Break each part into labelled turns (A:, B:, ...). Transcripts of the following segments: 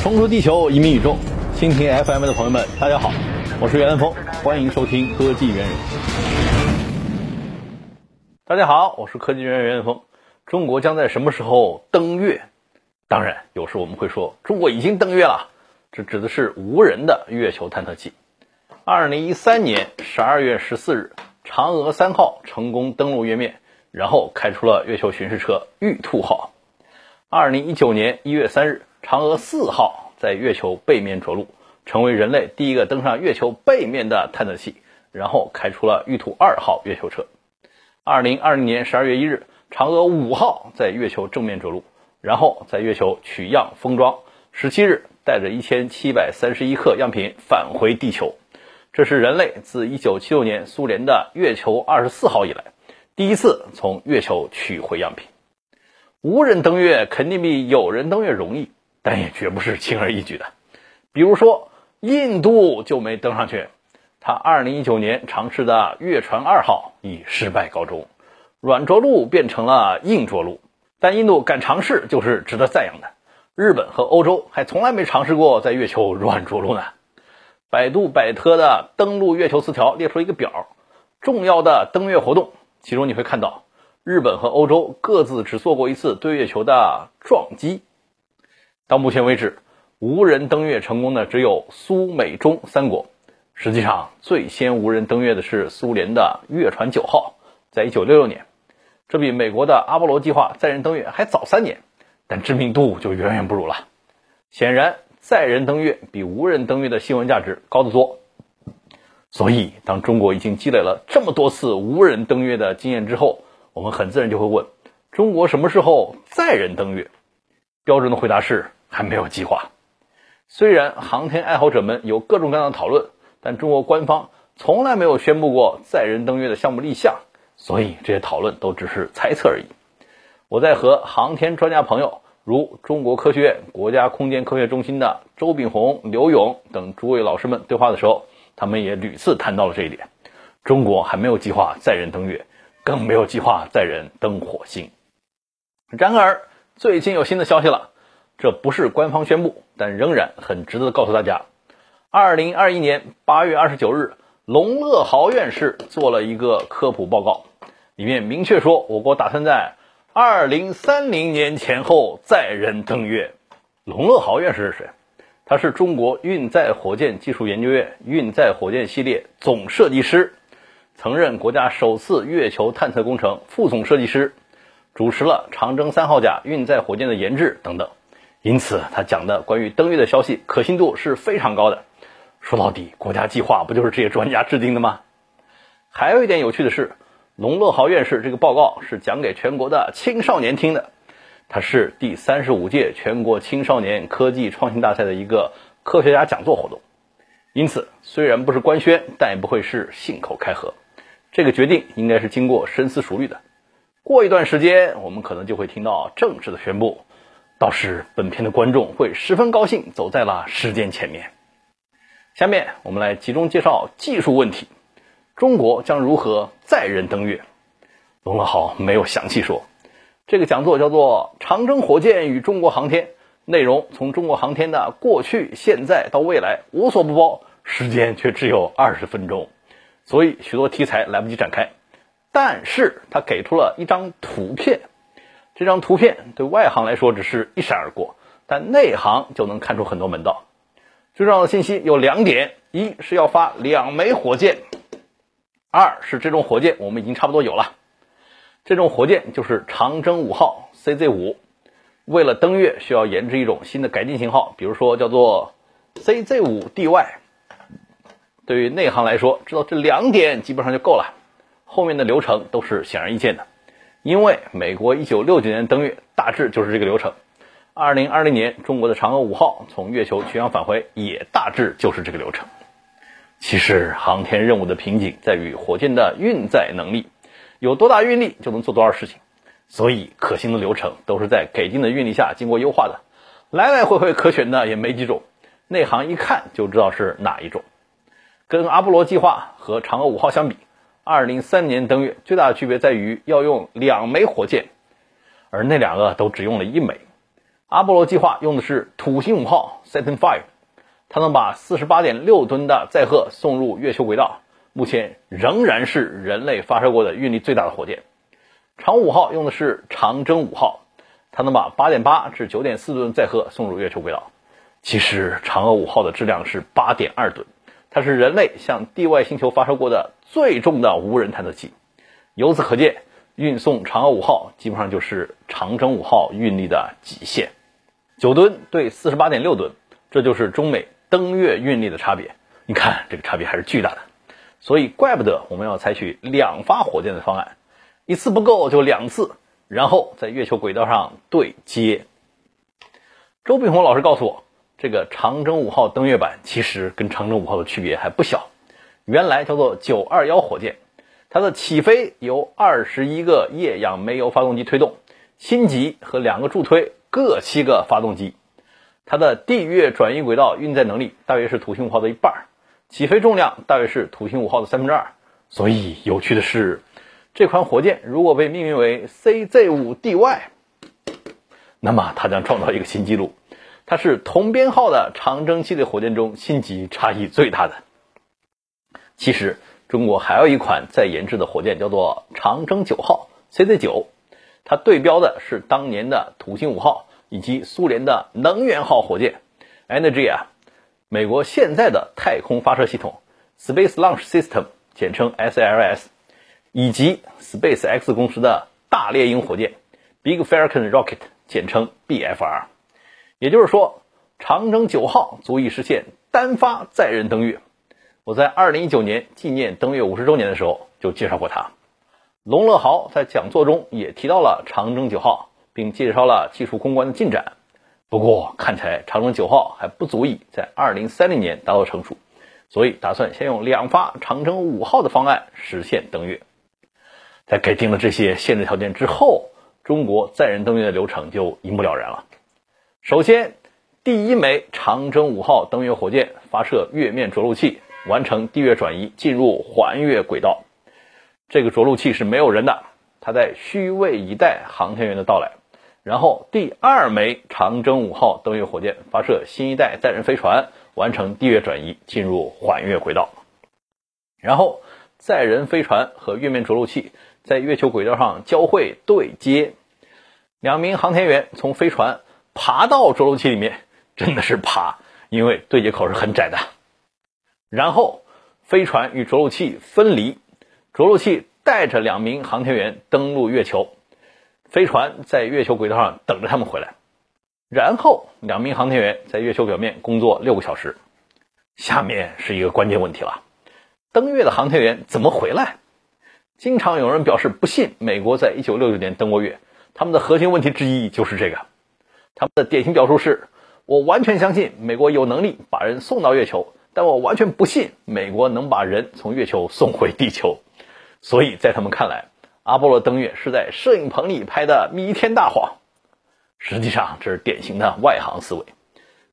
A: 冲出地球，移民宇宙，蜻蜓 FM 的朋友们，大家好，我是袁文峰，欢迎收听科技猿人。大家好，我是科技猿人袁文峰。中国将在什么时候登月？当然，有时我们会说中国已经登月了，这指的是无人的月球探测器。二零一三年十二月十四日，嫦娥三号成功登陆月面，然后开出了月球巡视车玉兔号。二零一九年一月三日。嫦娥四号在月球背面着陆，成为人类第一个登上月球背面的探测器，然后开出了玉兔二号月球车。二零二零年十二月一日，嫦娥五号在月球正面着陆，然后在月球取样封装。十七日，带着一千七百三十一克样品返回地球。这是人类自一九七六年苏联的月球二十四号以来，第一次从月球取回样品。无人登月肯定比有人登月容易。但也绝不是轻而易举的，比如说印度就没登上去，他2019年尝试的月船二号以失败告终，软着陆变成了硬着陆。但印度敢尝试就是值得赞扬的，日本和欧洲还从来没尝试过在月球软着陆呢。百度百科的登陆月球词条列出一个表，重要的登月活动，其中你会看到日本和欧洲各自只做过一次对月球的撞击。到目前为止，无人登月成功的只有苏美中三国。实际上，最先无人登月的是苏联的月船九号，在一九六六年，这比美国的阿波罗计划载人登月还早三年，但知名度就远远不如了。显然，载人登月比无人登月的新闻价值高得多。所以，当中国已经积累了这么多次无人登月的经验之后，我们很自然就会问：中国什么时候载人登月？标准的回答是。还没有计划。虽然航天爱好者们有各种各样的讨论，但中国官方从来没有宣布过载人登月的项目立项，所以这些讨论都只是猜测而已。我在和航天专家朋友，如中国科学院国家空间科学中心的周炳宏、刘勇等诸位老师们对话的时候，他们也屡次谈到了这一点：中国还没有计划载人登月，更没有计划载人登火星。然而，最近有新的消息了。这不是官方宣布，但仍然很值得告诉大家。二零二一年八月二十九日，龙乐豪院士做了一个科普报告，里面明确说，我国打算在二零三零年前后载人登月。龙乐豪院士是谁？他是中国运载火箭技术研究院运载火箭系列总设计师，曾任国家首次月球探测工程副总设计师，主持了长征三号甲运载火箭的研制等等。因此，他讲的关于登月的消息可信度是非常高的。说到底，国家计划不就是这些专家制定的吗？还有一点有趣的是，龙乐豪院士这个报告是讲给全国的青少年听的。它是第三十五届全国青少年科技创新大赛的一个科学家讲座活动。因此，虽然不是官宣，但也不会是信口开河。这个决定应该是经过深思熟虑的。过一段时间，我们可能就会听到正式的宣布。倒是，本片的观众会十分高兴，走在了时间前面。下面我们来集中介绍技术问题：中国将如何载人登月？龙乐豪没有详细说。这个讲座叫做《长征火箭与中国航天》，内容从中国航天的过去、现在到未来无所不包，时间却只有二十分钟，所以许多题材来不及展开。但是他给出了一张图片。这张图片对外行来说只是一闪而过，但内行就能看出很多门道。最重要的信息有两点：一是要发两枚火箭；二是这种火箭我们已经差不多有了。这种火箭就是长征五号 CZ 五。为了登月，需要研制一种新的改进型号，比如说叫做 CZ 五 DY。对于内行来说，知道这两点基本上就够了，后面的流程都是显而易见的。因为美国一九六九年登月大致就是这个流程，二零二零年中国的嫦娥五号从月球取样返回也大致就是这个流程。其实航天任务的瓶颈在于火箭的运载能力，有多大运力就能做多少事情，所以可行的流程都是在给定的运力下经过优化的，来来回回可选的也没几种，内行一看就知道是哪一种。跟阿波罗计划和嫦娥五号相比。二零三年登月最大的区别在于要用两枚火箭，而那两个都只用了一枚。阿波罗计划用的是土星五号 Saturn V，它能把四十八点六吨的载荷送入月球轨道，目前仍然是人类发射过的运力最大的火箭。长五号用的是长征五号，它能把八点八至九点四吨载荷送入月球轨道。其实嫦娥五号的质量是八点二吨，它是人类向地外星球发射过的最重的无人探测器。由此可见，运送嫦娥五号基本上就是长征五号运力的极限。九吨对四十八点六吨，这就是中美登月运力的差别。你看这个差别还是巨大的，所以怪不得我们要采取两发火箭的方案。一次不够就两次，然后在月球轨道上对接。周炳宏老师告诉我，这个长征五号登月版其实跟长征五号的区别还不小。原来叫做九二幺火箭，它的起飞由二十一个液氧煤油发动机推动，心级和两个助推各七个发动机。它的地月转移轨道运载能力大约是土星五号的一半，起飞重量大约是土星五号的三分之二。所以有趣的是。这款火箭如果被命名为 CZ5DY，那么它将创造一个新纪录。它是同编号的长征系列火箭中星级差异最大的。其实，中国还有一款在研制的火箭，叫做长征九号 CZ9，它对标的是当年的土星五号以及苏联的能源号火箭 Energy 啊，美国现在的太空发射系统 Space Launch System，简称 SLS。以及 SpaceX 公司的大猎鹰火箭 Big Falcon Rocket，简称 BFR。也就是说，长征九号足以实现单发载人登月。我在2019年纪念登月五十周年的时候就介绍过它。龙乐豪在讲座中也提到了长征九号，并介绍了技术攻关的进展。不过看起来长征九号还不足以在2030年达到成熟，所以打算先用两发长征五号的方案实现登月。在给定了这些限制条件之后，中国载人登月的流程就一目了然了。首先，第一枚长征五号登月火箭发射月面着陆器，完成地月转移，进入环月轨道。这个着陆器是没有人的，它在虚位以待航天员的到来。然后，第二枚长征五号登月火箭发射新一代载人飞船，完成地月转移，进入环月轨道。然后，载人飞船和月面着陆器。在月球轨道上交汇对接，两名航天员从飞船爬到着陆器里面，真的是爬，因为对接口是很窄的。然后飞船与着陆器分离，着陆器带着两名航天员登陆月球，飞船在月球轨道上等着他们回来。然后两名航天员在月球表面工作六个小时。下面是一个关键问题了：登月的航天员怎么回来？经常有人表示不信美国在一九六九年登过月，他们的核心问题之一就是这个。他们的典型表述是：我完全相信美国有能力把人送到月球，但我完全不信美国能把人从月球送回地球。所以在他们看来，阿波罗登月是在摄影棚里拍的弥天大谎。实际上，这是典型的外行思维。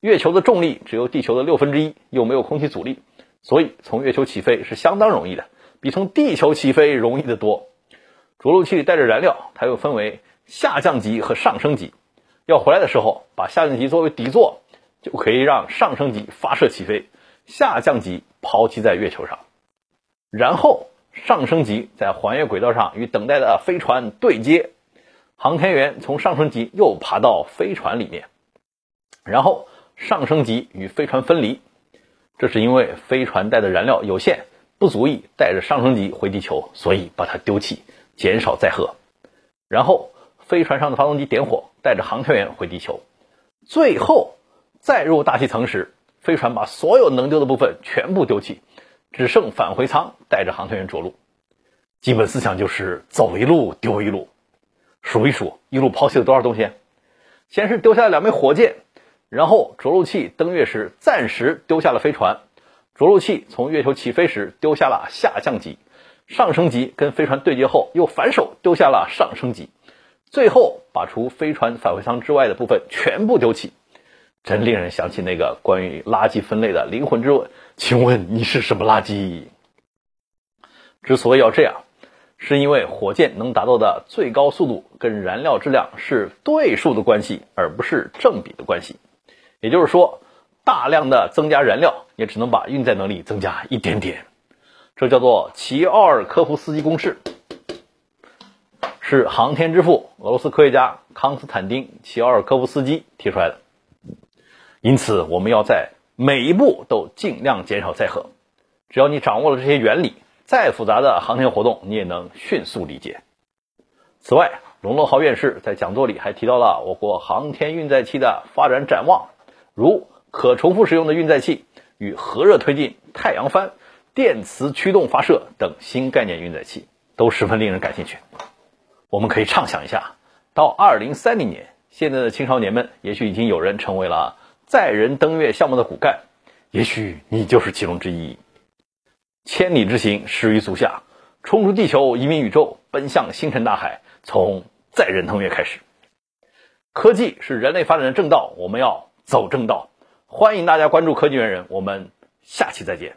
A: 月球的重力只有地球的六分之一，又没有空气阻力，所以从月球起飞是相当容易的。比从地球起飞容易得多。着陆器里带着燃料，它又分为下降级和上升级。要回来的时候，把下降级作为底座，就可以让上升级发射起飞，下降级抛弃在月球上。然后上升级在环月轨道上与等待的飞船对接，航天员从上升级又爬到飞船里面，然后上升级与飞船分离。这是因为飞船带的燃料有限。不足以带着上升级回地球，所以把它丢弃，减少载荷。然后飞船上的发动机点火，带着航天员回地球。最后再入大气层时，飞船把所有能丢的部分全部丢弃，只剩返回舱带着航天员着陆。基本思想就是走一路丢一路。数一数，一路抛弃了多少东西？先是丢下了两枚火箭，然后着陆器登月时暂时丢下了飞船。着陆器从月球起飞时丢下了下降级，上升级跟飞船对接后又反手丢下了上升级，最后把除飞船返回舱之外的部分全部丢弃，真令人想起那个关于垃圾分类的灵魂之问：请问你是什么垃圾？之所以要这样，是因为火箭能达到的最高速度跟燃料质量是对数的关系，而不是正比的关系。也就是说，大量的增加燃料也只能把运载能力增加一点点。这叫做齐奥尔科夫斯基公式，是航天之父俄罗斯科学家康斯坦丁·齐奥尔科夫斯基提出来的。因此，我们要在每一步都尽量减少载荷。只要你掌握了这些原理，再复杂的航天活动你也能迅速理解。此外，龙乐豪院士在讲座里还提到了我国航天运载器的发展展望，如可重复使用的运载器与核热推进、太阳帆。电磁驱动发射等新概念运载器都十分令人感兴趣。我们可以畅想一下，到二零三零年，现在的青少年们也许已经有人成为了载人登月项目的骨干，也许你就是其中之一。千里之行，始于足下，冲出地球，移民宇宙，奔向星辰大海，从载人登月开始。科技是人类发展的正道，我们要走正道。欢迎大家关注科技猿人，我们下期再见。